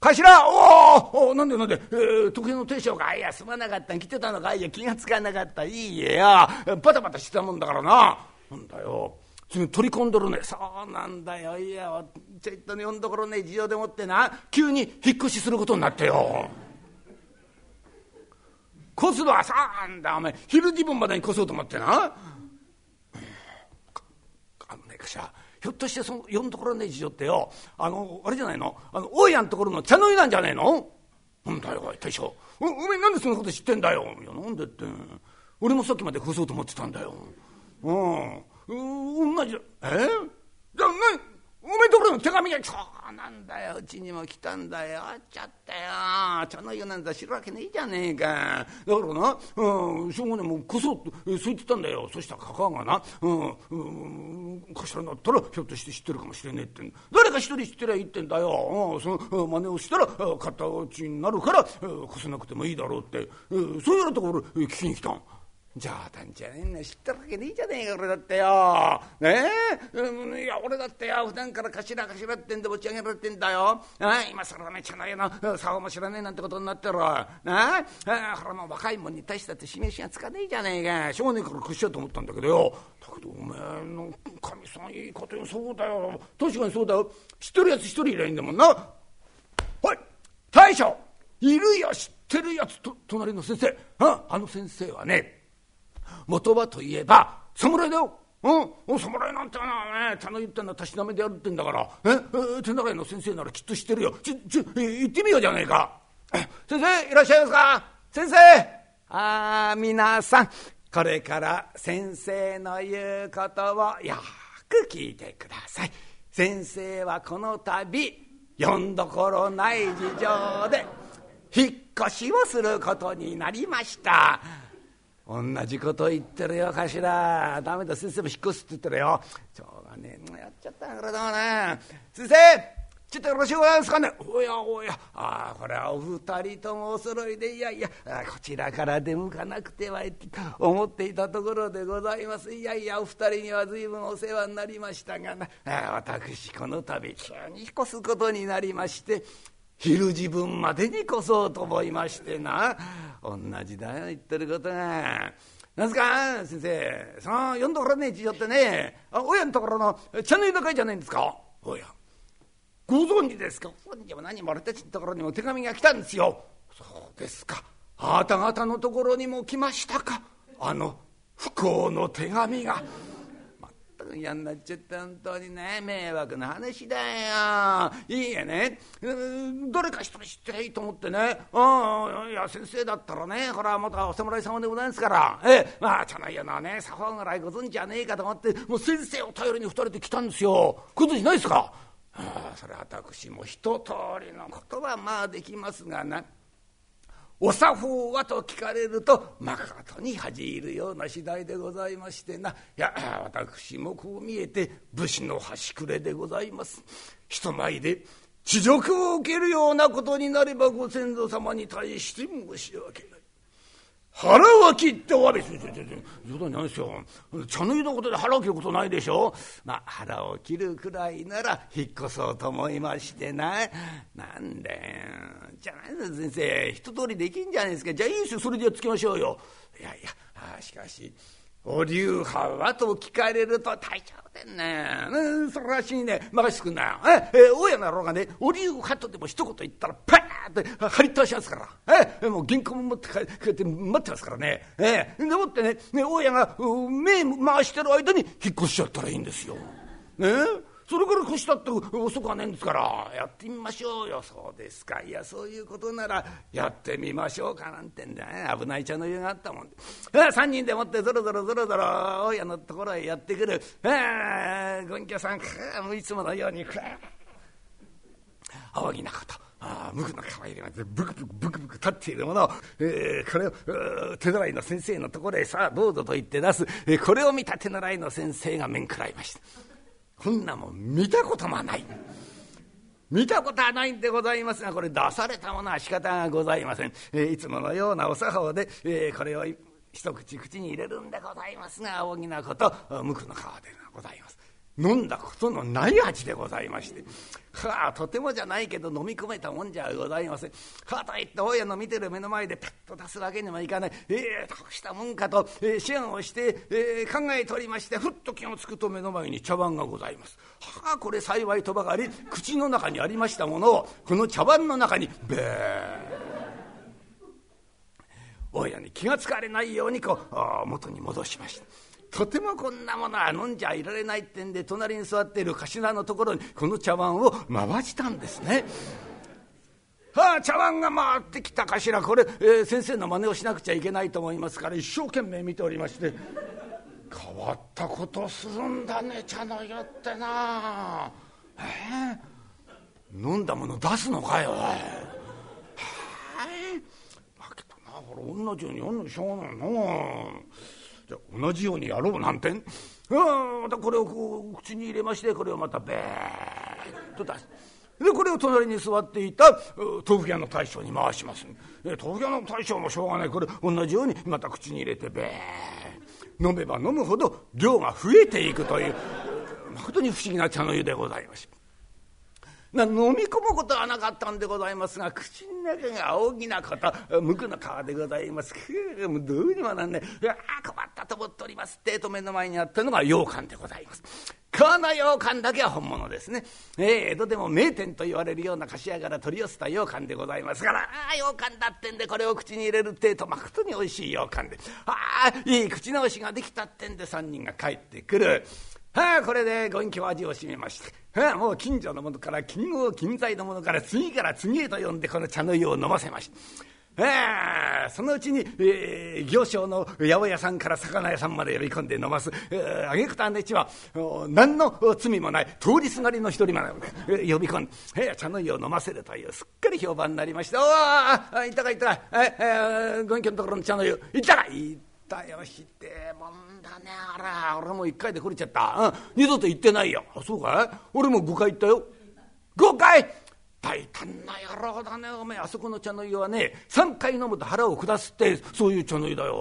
頭おおなんでなんで、えー、時計の亭主がいやすまなかった来てたのかいや気が付かなかったいいえやバタバタしてたもんだからな。なんだよ。次取り込んどるね。そうなんだよ。いやちょいとね呼んどころね事情でもってな。急に引っ越しすることになってよ。越すのはさあんだお前。昼時分までに越そうと思ってな。あのねかしらひょっとしてその呼んどころねえ事情ってよあのあれじゃないの？あの大家のところの茶の湯なんじゃねえの？なんだよおい大将。おお前なんでそんなこと知ってんだよ？いやなんでって。俺もさっきまで封そうと思ってたんだよ。うん同じ。え？じゃあ何？おめえところの手紙がそうなんだよ。うちにも来たんだよ。あっちゃったよ。茶の湯なんざ知るわけねえじゃねえか。だからな、うん、しょうがねえもうこそっとそう言ってたんだよ。そしたらかかがな、うんうん、頭になったらひょっとして知ってるかもしれねえって誰か一人知ってりゃいいってんだよ、うん、その真似をしたら形になるから越せなくてもいいだろうって、うん、そういうようなところ聞きに来たん。冗談じゃねえんだ知ってるわけねえじゃねえか俺だってよ。ねえ、いや俺だってよ普段から頭頭ってんで持ち上げられてんだよ。あ今更ね茶の湯の竿も知らねえなんてことになってる。なあほらもう若いもんに対してって示しがつかねえじゃねえか。しょうがねえから屈しようと思ったんだけどよ。だけどおめえのかみさんいいことよそうだよ。確かにそうだよ。知ってるやつ一人いりゃいいんだもんな。はい大将いるよ知ってるやつと隣の先生ああの先生はね元はといえば侍だよ。うん、お侍なんてのはね茶の湯ってのはたしなめでやるってんだから。ええ手習いの先生ならきっと知ってるよ。ちち行ってみようじゃねえか。先生いらっしゃいますか？先生！ああ皆さん。これから先生の言うことをよく聞いてください。先生はこの度よんどころない事情で引っ越しをすることになりました。同じこと言ってるよ頭ダメだ先生も引っ越すって言ってるよ。しょうがねえ。やっちゃったからだもね。先生ちょっとよろしゅうございますかね。おやおや。ああこれはお二人ともお揃いでいやいや。こちらから出向かなくてはって思っていたところでございます。いやいやお二人には随分お世話になりましたがな。私この度急に引っ越すことになりまして昼自分までに越そうと思いましてな。同じだよ言ってることが。なんすか先生その読んどころね事情ってねあ親のところの茶の湯の会じゃないんですか？おや。ご存知ですか？ここにも何も俺たちのところにも手紙が来たんですよ。そうですか。あなた方のところにも来ましたか？あの不幸の手紙が。嫌になっちゃって本当にね迷惑な話だよ。いいえね。どれか一人知ってりゃいいと思ってね。うんいや先生だったらねこれはまたお侍様でございますから。ええまあ茶の湯のね作法ぐらいご存知じゃねえかと思ってもう先生を頼りに二人で来たんですよ。ご存知ないですか？ああそれ私も一通りのことはまあできますがな。お作法はと聞かれるとまことに恥じるような次第でございましてな。いや私もこう見えて武士の端くれでございます。人前で恥辱を受けるようなことになればご先祖様に対して申し訳ない。腹は切ってお詫びする冗談ないですよ。茶の湯のことで腹を切ることないでしょ？まあ腹を切るくらいなら引っ越そうと思いましてな。なんでじゃないです先生。一通りできんじゃないですか。じゃあいいですよ。それでやっつけましょうよ。いやいやあしかし。お流派はと聞かれると大丈夫でんね、うん、それらしいね。任せてくんなよ。ええ大家の野郎がねお流派とでも一言言ったらパーって張り倒しますから。えもう銀行も持って帰って待ってますからね。えでもってねね大家が目回してる間に引っ越しちゃったらいいんですよ。ね？それから越したって遅くはねえんですからやってみましょうよ。そうですか。いやそういうことならやってみましょうかなんてんだ。ね危ない茶の湯があったもんで。3人でもってぞろぞろぞろぞろ大家のところへやってくる。ご隠居さんいつものように。大きなことあ無垢の可愛いがブクブクブクブク立っているものを、えー、これを手習いの先生のところへさあどうぞと言って出す、えー、これを見た手習いの先生が面食らいました。こんなもん見たこともない。見たことはないんでございますがこれ出されたものは仕方がございません、えー、いつものようなお作法で、えー、これを一口口に入れるんでございますが大きなこと無垢の皮でございます。飲んだことのない味でございまして。はあとてもじゃないけど飲み込めたもんじゃございません。はあといって大家の見てる目の前でパッと出すわけにもいかない。ええー、どうしたもんかと、えー、思案をして、えー、考えておりましてふっと気が付くと目の前に茶碗がございます。はあこれ幸いとばかり口の中にありましたものをこの茶碗の中にべー。大家に気が付かれないようにこう元に戻しました。とてもこんなものは飲んじゃいられないってんで隣に座っている頭のところにこの茶碗を回したんですね。はあ、茶碗が回ってきたかしらこれ、えー、先生の真似をしなくちゃいけないと思いますから一生懸命見ておりまして変わったことするんだね茶の湯ってなえー、飲んだもの出すのかよおい。はい、だけどなこれ同じようにやんのしょうがないな。ゃ同じようにやろうなんて。んまたこれをこう口に入れましてこれをまたべーっと出す。でこれを隣に座っていた豆腐屋の大将に回します、豆腐屋の大将もしょうがない。これ同じようにまた口に入れてべー飲めば飲むほど量が増えていくという。まことに不思議な茶の湯でございます。な飲み込むことはなかったんでございますが口の中が大きなこと無垢の皮でございます。くもうどうにもなんねいや困ったと思っております。ってえと目の前にあったのが羊羹でございます。この羊羹だけは本物ですね、えー、江戸でも名店と言われるような菓子屋から取り寄せた羊羹でございますから。ああ羊羹だってんでこれを口に入れるってえとまことにおいしい羊羹で。ああいい口直しができたってんで3人が帰ってくる。はあこれでご隠居味を占めまして、はあ、もう近所のものから近郷近在のものから次から次へと呼んでこの茶の湯を飲ませました。はあ、そのうちに、えー、行商の八百屋さんから魚屋さんまで呼び込んで飲ます、えー、挙句たねちは何の罪もない通りすがりの一人まで、えー、呼び込んで、えー、茶の湯を飲ませるというすっかり評判になりまして「おお行ったか行ったか、えー、えー、ご隠居のところの茶の湯行ったか行ったよひてもんだねあら俺も一回で来れちゃった、うん、二度と行ってないよ。あそうかい？俺も5回行ったよ。5回！大胆な野郎だねおめえ。あそこの茶の湯はね3回飲むと腹を下すってそういう茶の湯だよ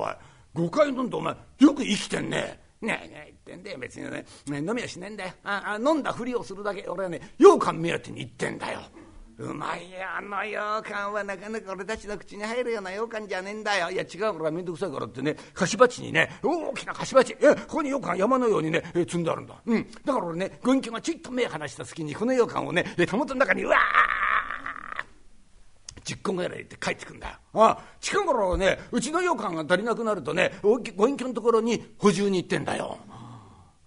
おい。5回飲んでお前よく生きてんね。ねえねえ言ってんだよ別にね。飲みはしねえんだよ。ああ飲んだふりをするだけ。俺はね羊羹目当てに行ってんだよ。うまいよあの羊羹はなかなか俺たちの口に入るような羊羹じゃねえんだよいや違うから面倒くさいからってね菓子鉢にね大きな菓子鉢ここに羊羹山のようにね積んであるんだうんだから俺ね軍旗がちっと目離した隙にこの羊羹をねたもとの中にうわー10個ぐらい入れて帰ってくんだよ。ああ近頃ねうちの羊羹が足りなくなるとねご隠居のところに補充に行ってんだよ。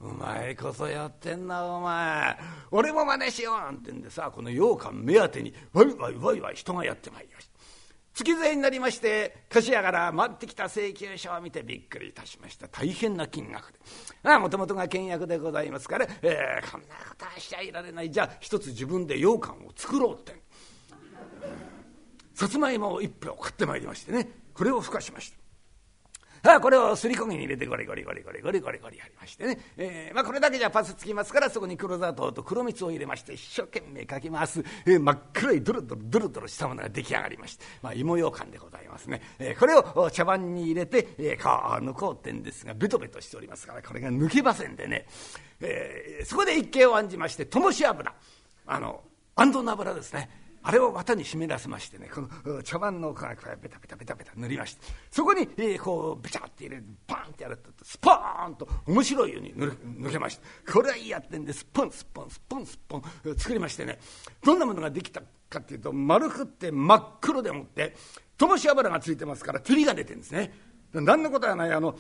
うまいことやってんなお前。俺も真似しようなんてんでさこの羊羹目当てにわいわいわいわい人がやってまいりました。月税になりまして菓子屋から回ってきた請求書を見てびっくりいたしました。大変な金額で。ああもともとが倹約でございますから、えー、こんなことはしちゃいられない。じゃあ一つ自分で羊羹を作ろうって。さつまいもを一票買ってまいりましてね。これをふかしました。あこれをすりこぎに入れてゴリゴリゴリゴリゴリゴリゴリやりましてね、えーまあ、これだけじゃパスつきますからそこに黒砂糖と黒蜜を入れまして一生懸命かき回す、えー、真っ黒いドロドロドロドロしたものが出来上がりまして、まあ、芋ようかんでございますね、えー、これを茶碗に入れて、えー、こう抜こうってんですがベトベトしておりますからこれが抜けませんでね、えー、そこで一計を案じまして灯し油。あの安藤の油ですね。あれを綿に湿らせましてねこの茶碗の奥がベタベタベタベタ塗りましてそこに、えー、こうベチャって入れてパンってやるとスポーンと面白いように抜けましてこれはいいやってんでスポンスポンスポンスポン作りましてねどんなものができたかっていうと丸くって真っ黒でもって灯し油がついてますから照りが出てるんですね。何のことはないあの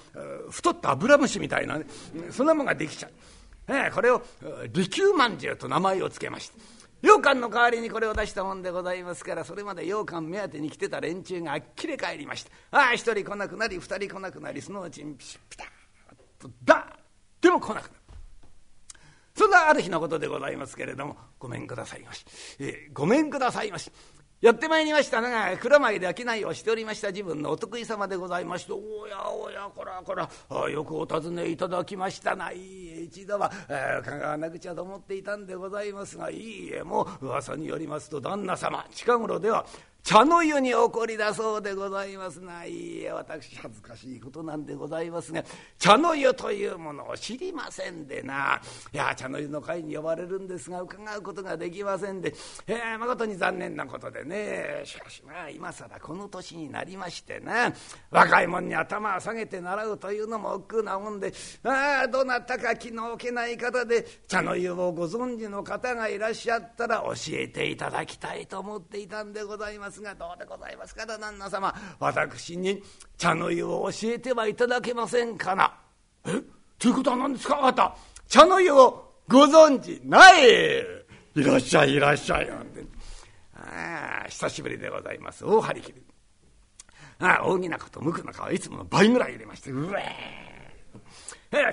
太った油虫みたいな、ね、そんなものができちゃう。え、これを利休まんじゅうと名前を付けました。羊羹の代わりにこれを出したもんでございますからそれまで羊羹目当てに来てた連中があっきり帰りましてああ一人来なくなり二人来なくなりそのうちにピシッピタッとダーでも来なくなる。そんなある日のことでございますけれどもごめんくださいまし、えー、ごめんくださいまし。やってまいりましたのが蔵前で商いをしておりました自分のお得意様でございましておやおやこらこらよくお尋ねいただきましたな。い一度は伺わなくちゃと思っていたんでございますがいいえもう噂によりますと旦那様近頃では茶の湯に起こりだそうでございますな。いいえ私恥ずかしいことなんでございますが茶の湯というものを知りませんでな。いや茶の湯の会に呼ばれるんですが伺うことができませんで、えー、誠に残念なことでね。しかしまあ今更この年になりましてな。若い者に頭を下げて習うというのも億劫なもんで。ああどなたか気の置けない方で茶の湯をご存知の方がいらっしゃったら教えていただきたいと思っていたんでございます。ますがどうでございますか？旦那様私に茶の湯を教えてはいただけませんかな？え？ということは何ですか？あなた茶の湯をご存知ない？いらっしゃいいらっしゃいなんて。ああ久しぶりでございます。大張り切り。ああ大きなこと無垢の皮いつもの倍ぐらい入れましてうえ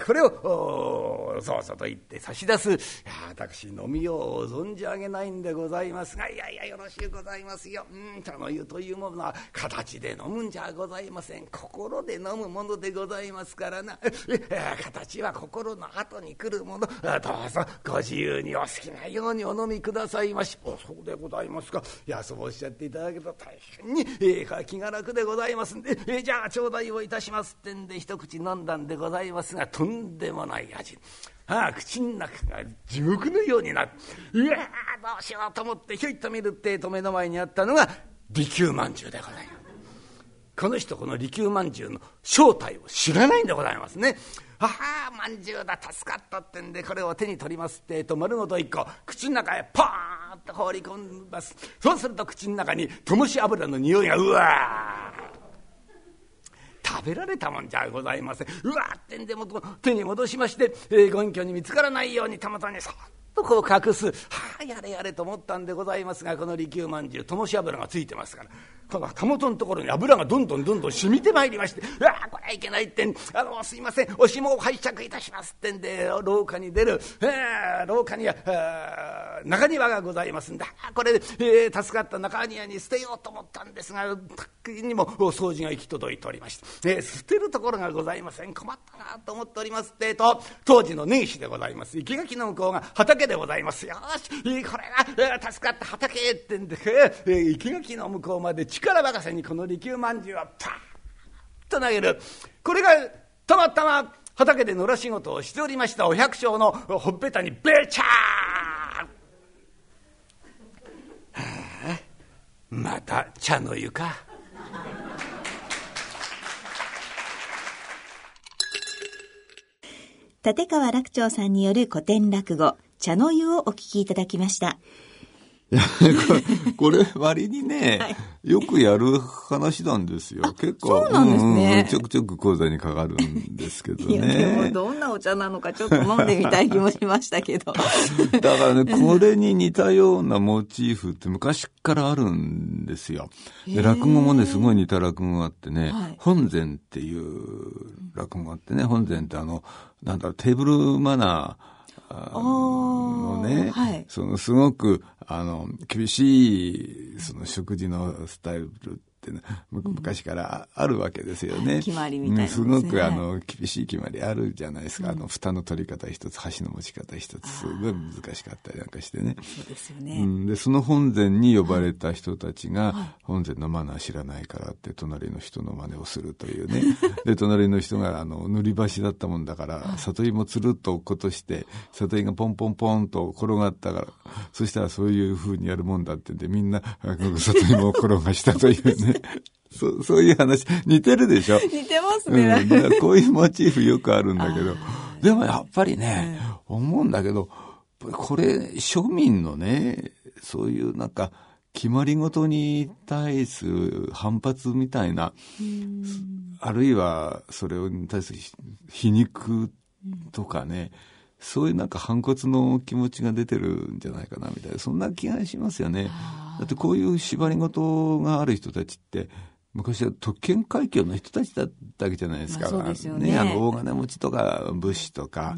これをそうそうと言って差し出す。私飲みよう存じ上げないんでございますがいやいやよろしゅうございますよ。うん茶の湯というものは形で飲むんじゃございません。心で飲むものでございますからな。形は心の後に来るもの。どうぞご自由にお好きなようにお飲みくださいまし。おそうでございますか。いやそうおっしゃっていただけると大変に、気が楽でございますんで、じゃあ頂戴をいたしますってんで一口飲んだんでございますがとんでもない味。ああ、口の中が地獄のようになる。いやどうしようと思ってひょいっと見るってえと目の前にあったのが利休まんじゅうでございます。この人この利休まんじゅうの正体を知らないんでございますね。ああまんじゅうだ助かったってんでこれを手に取りますってえと丸ごと一個口の中へポーンと放り込みますそうすると口の中に灯し油の匂いがうわ食べられたもんじゃございません。うわってんでも手に戻しまして、えー、ご隠居に見つからないようにたまたまにそっとこう隠す。はあやれやれと思ったんでございますがこの利休まんじゅうともし油がついてますから。このたもとのところに油がどんどんどんどん染みてまいりまして「うわこれはいけない」ってん「あのすいませんおしもを拝借いたします」ってんで廊下に出る、廊下には中庭がございますんだこれ、えー、助かった中庭に捨てようと思ったんですがたっくにも掃除が行き届いておりまして、えー、捨てるところがございません。困ったなと思っておりますってと当時の根岸でございます。生垣の向こうが畑でございます。よしこれが、助かった畑ってんで、生垣の向こうまで力任せにこの利休まんじゅうをパーッと投げるこれがたまたま畑で野良仕事をしておりましたお百姓のほっぺたにベチャーまた茶の湯か。立川楽長さんによる古典落語、茶の湯をお聞きいただきました。いや、これ、割にね、はい、よくやる話なんですよ。結構。そうなんですね、うん、ちょくちょく講座にかかるんですけどね。いや、でもどんなお茶なのかちょっと飲んでみたい気もしましたけど。だからね、これに似たようなモチーフって昔からあるんですよ。で落語もね、すごい似た落語があってね、はい、本膳っていう落語があってね、本膳ってあの、なんだろう、テーブルマナー、のね、はい、そのすごく、あの、厳しい、その食事のスタイルってね、昔からあるわけですよね。決まりみたいな、ね、すごくあの、厳しい決まりあるじゃないですか。あの、蓋の取り方一つ、箸の持ち方一つ、すごい難しかったりなんかしてね。そうですよね。うん、で、その本膳に呼ばれた人たちが、本膳のマナー知らないからって隣の人の真似をするというね。で、隣の人があの、塗り箸だったもんだから、里芋つるっと落っことして、里芋がポンポンポンと転がったから、そしたらそういう風にやるもんだってんで、みんな、里芋を転がしたというね。そそういう話、似てるでしょ？似てますね。うん、こういうモチーフよくあるんだけど、でもやっぱりね、思うんだけど、これ、庶民のね、そういうなんか、決まり事に対する反発みたいな、あるいはそれに対する皮肉とかね、そういうなんか反骨の気持ちが出てるんじゃないかなみたいな、そんな気がしますよね。だってこういう縛り事がある人たちって、昔は特権階級の人たちだったわけじゃないですか。まあ、ね。ねあの、大金持ちとか武士とか、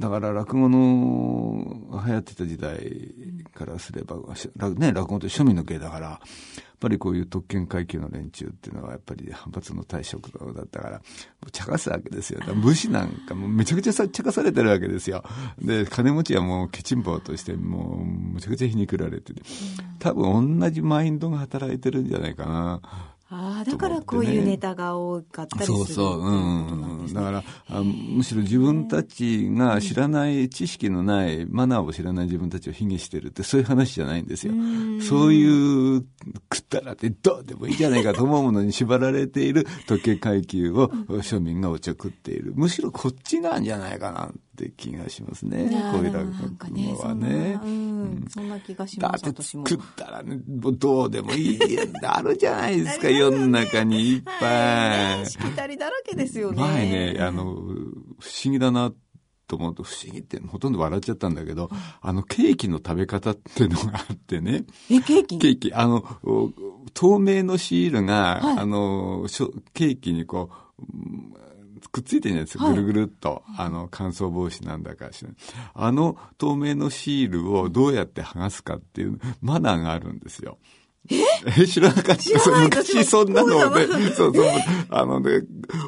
だから落語の流行ってた時代からすれば、ね、落語って庶民の芸だから、やっぱりこういう特権階級の連中っていうのはやっぱり反発の対象だったから、茶化すわけですよ。武士なんかもめちゃくちゃ茶化されてるわけですよ。で、金持ちはもうケチンボとしてもうむちゃくちゃ皮肉られてて、多分同じマインドが働いてるんじゃないかな。ああ、だからこういうネタが多かったりする、ね、そうそう、うん。だからあ、むしろ自分たちが知らない、知識のない、マナーを知らない自分たちを卑下してるって、そういう話じゃないんですよ。そういう食ったらってどうでもいいじゃないかと思うものに縛られている時計階級を庶民がおちょくっている。むしろこっちなんじゃないかなって気がしますね。こういう落語はね。うん、そんな気がします。だって食ったらね、どうでもいいあるじゃないですか。世の中にいっぱい。しきたりだらけですよね。前ね、あの、不思議だなと思うと、不思議ってほとんど笑っちゃったんだけど、あの、ケーキの食べ方っていうのがあってね。え、ケーキケーキ。あの、透明のシールが、はい、あの、ケーキにこう、くっついてるじゃないですか、ぐるぐるっと。あの、乾燥防止なんだかしら。あの透明のシールをどうやって剥がすかっていうマナーがあるんですよ。え？知らなかった。昔そんなので、そうそう、あのね、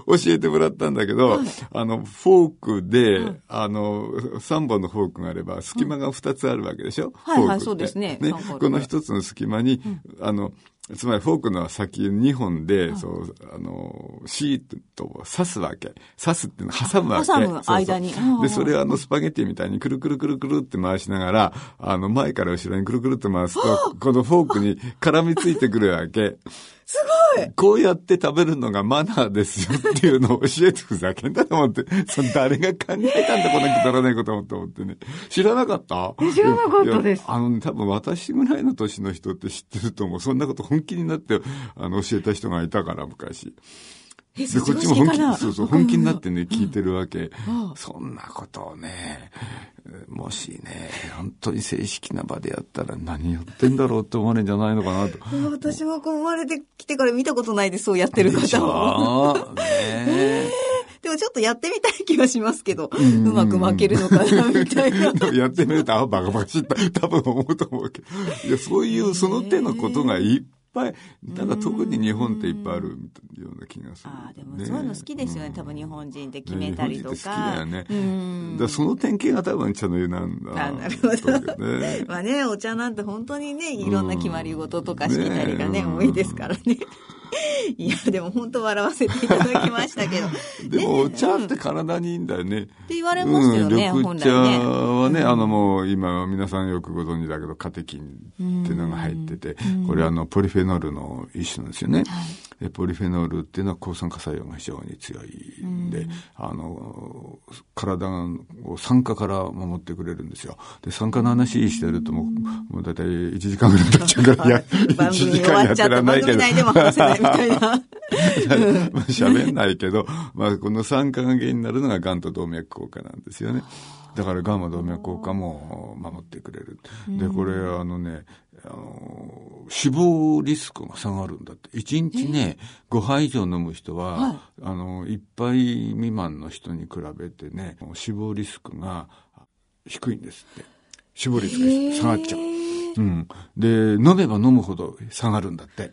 教えてもらったんだけど、はい、あの、フォークで、はい、あの、3本のフォークがあれば、隙間が2つあるわけでしょ、はい、はい、そうですね。ね、この1つの隙間に、うん、あの、つまりフォークの先2本で、そう、あの、シートを刺すわけ。刺すっていうのは挟むわけ。挟む間に。そうそうで、それあの、スパゲティみたいにくるくるくるくるって回しながら、あの、前から後ろにくるくるって回すと、このフォークに絡みついてくるわけ。すごいこうやって食べるのがマナーですよっていうのを教えてふざけんだと思って、その誰が考えたんだこんなくだらないことと思ってね。知らなかった？知らなかったです。あの、ね、多分私ぐらいの年の人って知ってると思う。そんなこと本気になって、あの、教えた人がいたから、昔。で、こっちも本気、そうそう、本気になってね、聞いてるわけ。そんなことをね、もしね、本当に正式な場でやったら何やってんだろうって思われるんじゃないのかなと。私もこう生まれてきてから見たことないで、そうやってる方も。ね でもちょっとやってみたい気がしますけど、うまく負けるのかな、みたいな。やってみると、あ、バカバカしい多分思うと思うけど。いや、そういう、その手のことがいっぱい、だから特に日本っていっぱいあるような気がする、ああ、でもそういうの好きですよね、多分日本人って決めたりとか。好きだよね。だその典型が多分茶の湯なんだ。あなるほど。ね、まあね、お茶なんて本当にね、いろんな決まり事とかしきたりがね、多いですからね。いや、でも本当笑わせていただきましたけど。でも、お茶って体にいいんだよね。って言われますよね、うん、緑茶はね、あのもう今皆さんよくご存知だけど、カテキンっていうのが入ってて、これあの、ポリフェノールの一種なんですよね。はい、ポリフェノールっていうのは抗酸化作用が非常に強いんで、あの、体を酸化から守ってくれるんですよ。で、酸化の話してるともう、もうだいたい1時間ぐらい経っちゃうから、いや、1時間やってらんないけど。みたいな。喋んないけど、まあ、この酸化が原因になるのが癌と動脈硬化なんですよね。だから癌は動脈硬化も守ってくれる。で、これ、あのね、あの死亡リスクが下がるんだって。1日ね、5杯以上飲む人は、はい、あの、1杯未満の人に比べてね、死亡リスクが低いんですって。死亡率が下がっちゃう。うん。で、飲めば飲むほど下がるんだって。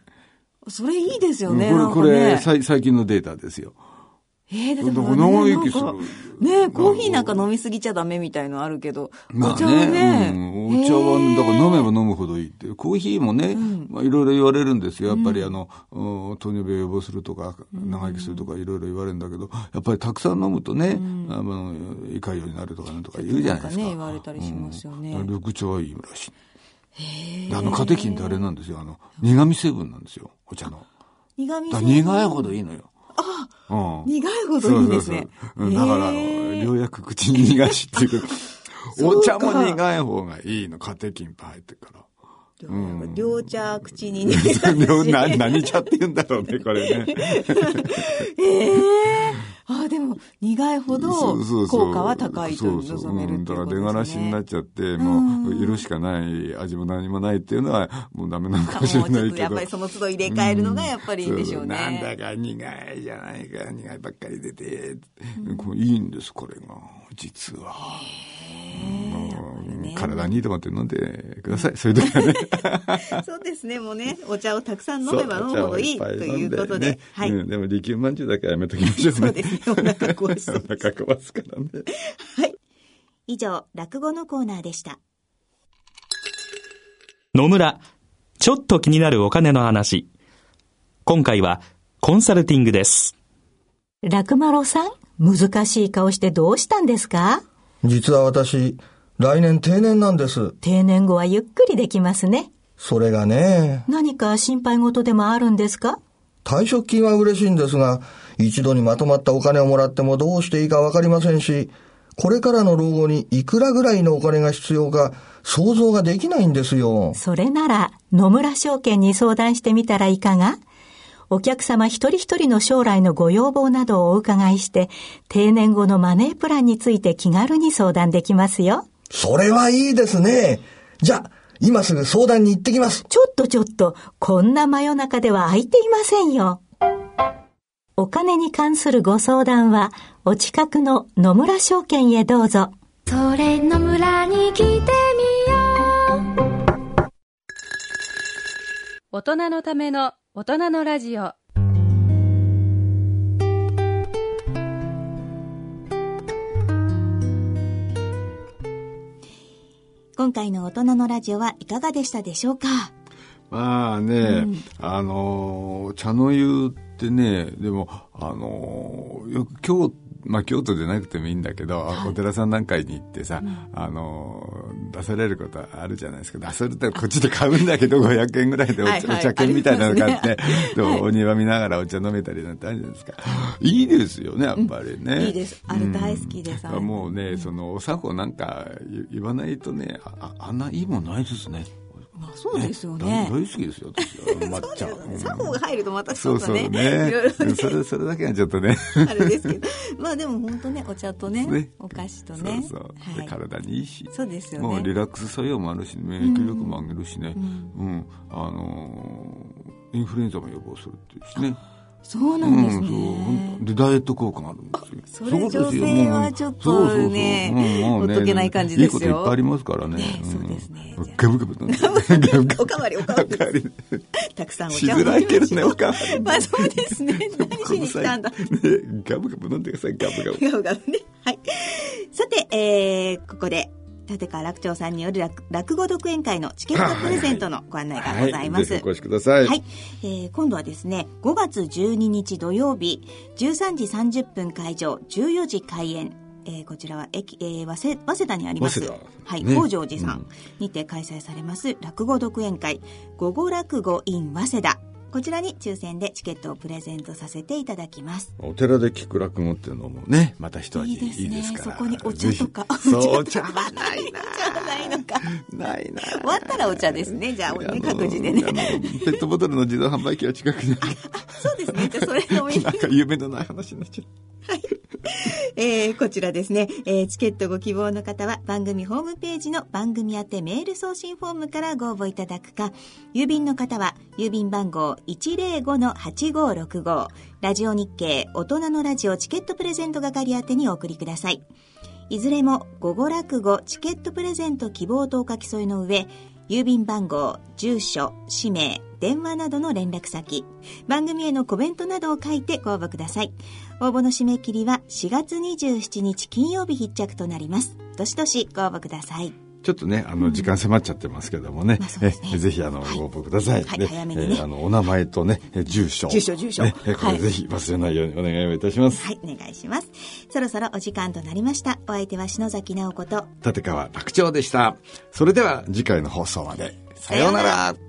それいいですよね。これ、これ、最近のデータですよ。ええー、だから長生きする。ねコーヒーなんか飲みすぎちゃダメみたいのあるけど、まあね、お茶はね、うん、お茶は、だから飲めば飲むほどいいって。コーヒーもね、まあいろいろ言われるんですよ。やっぱりあの、うん、糖尿病予防するとか、長生きするとかいろいろ言われるんだけど、やっぱりたくさん飲むとね、あの、胃潰瘍になるとかなんとか言うじゃないですか。ね、言われたりしますよね。緑茶はいいらしい。あのカテキンってあれなんですよ。あの、苦味成分なんですよ。お茶の。苦味苦いほどいいのよ。ああ、うん、苦いほどいいんですね。そうそうそうだから、ようやく口に苦しっていうお茶も苦い方がいいの。カテキンいっぱい入ってるから。うん、両茶口に苦し何何茶って言うんだろうね、これね。ええーああ、でも、苦いほど効果は高いと望めるっていうことですね。だから出がらしになっちゃって、もう、いるしかない、味も何もないっていうのは、もうダメなのかもしれないけど。やっぱりその都度入れ替えるのがやっぱりいいでしょうね。うなんだか苦いじゃないか、苦いばっかり出て、うん、いいんです、これが、実は。ね、体にいいと思って飲んでください。そういう時はね。そうですね。もうね、お茶をたくさん飲めば飲むほどいいということで。はい、でも利休まんじゅうだけはやめときましょうね。そうですね。お腹壊す。お腹壊すからね。はい。以上、落語のコーナーでした。野村、ちょっと気になるお金の話。今回はコンサルティングです。楽丸さん、難しい顔してどうしたんですか？実は私、来年定年なんです。定年後はゆっくりできますね。それがね。何か心配事でもあるんですか？退職金は嬉しいんですが、一度にまとまったお金をもらってもどうしていいかわかりませんし、これからの老後にいくらぐらいのお金が必要か想像ができないんですよ。それなら野村証券に相談してみたらいかが？お客様一人一人の将来のご要望などをお伺いして、定年後のマネープランについて気軽に相談できますよ。それはいいですね。じゃあ、今すぐ相談に行ってきます。ちょっとちょっと、こんな真夜中では空いていませんよ。お金に関するご相談は、お近くの野村証券へどうぞ。それ野村に来てみよう。大人のための大人のラジオ今回の大人のラジオはいかがでしたでしょうか？まあね、あの茶の湯ってねでもあのよく京まあ京都でなくてもいいんだけど、お寺さんなんかに行ってさ、あの出されることあるじゃないですか。出されたらこっちで買うんだけど500円ぐらいでお茶,、はいはい。お茶券みたいなの買って、ではい。お庭見ながらお茶飲めたりなんてあるじゃないですか。いいですよねやっぱりね、いいです。あれ大好きです、あれ。もうね、そのお作法なんか言言わないとねああんないいもんないですねまあそうですよね。大大好きですよ私は。抹茶。作法が入るとまたちそうそうょっとね。ねいろいろね。それそれだけはちょっとね。あれですけど。まあでも本当ねお茶とねね。お菓子とね。そうそう、ではい。体にいいし。そうですよね。もうリラックス作用もあるし免疫力も上げるしね。うん、あのーインフルエンザも予防するっていうしねそうなんですね、うん、でダイエット効果があるんですよ。それうですよ。女性はちょっとねほっとけない感じですよ。いいこといっぱいありますからね。ねん。そうですね。じゃあガブガブ おかわりおかわり。たくさんおし茶をづらいけどねおかわりまあそうですね。何しに来たんだ。ねガブガブ飲んでくださいガブガブ。ガブガブね。はい。さて、えー、ここで、立川楽長さんによる落落語独演会のチケットプレゼントのご案内がございます。はいぜひお越しくださいはい。えー今度はですね、5月12日土曜日、13時30分会場、14時開演。えーこちらは駅、えー、早稲早稲田にあります。はい、ね北条寺さんにて開催されます落語独演会、午後落語 in 早稲田。こちらに抽選でチケットをプレゼントさせていただきます。お寺で聞く落語っていうのもねまた一味いいいいですね。ですから。そこにお茶とか。そうおお茶茶はないなじゃないのか。な。いな。終わったらお茶ですね。じゃあ、ね、各自でね。ペットボトルの自動販売機は近くにあるそうですね。じゃあ、それ飲みなんか夢のない話になっちゃうえーこちらですね、えーチケットご希望の方は番組ホームページの番組宛てメール送信フォームからご応募いただくか、郵便の方は郵便番号105-8565ラジオ日経大人のラジオチケットプレゼント係宛てにお送りください。いずれも午後落語チケットプレゼント希望とお書き添えの上、郵便番号、住所、氏名、電話などの連絡先、番組へのコメントなどを書いてご応募ください。応募の締め切りは4月27日金曜日必着となります。どしどしご応募ください。ちょっとね、あの、時間迫っちゃってますけどもね。まあそうですねえぜひ、あの、はいご応募ください。はいで早めにねえーあの、お名前とね、え住所。住所住所ねえこはいれぜひ忘れないようにお願いをいたします。はい、お願いします。そろそろお時間となりました。お相手は篠崎直子と、立川楽長でした。それでは、次回の放送まで。さようなら。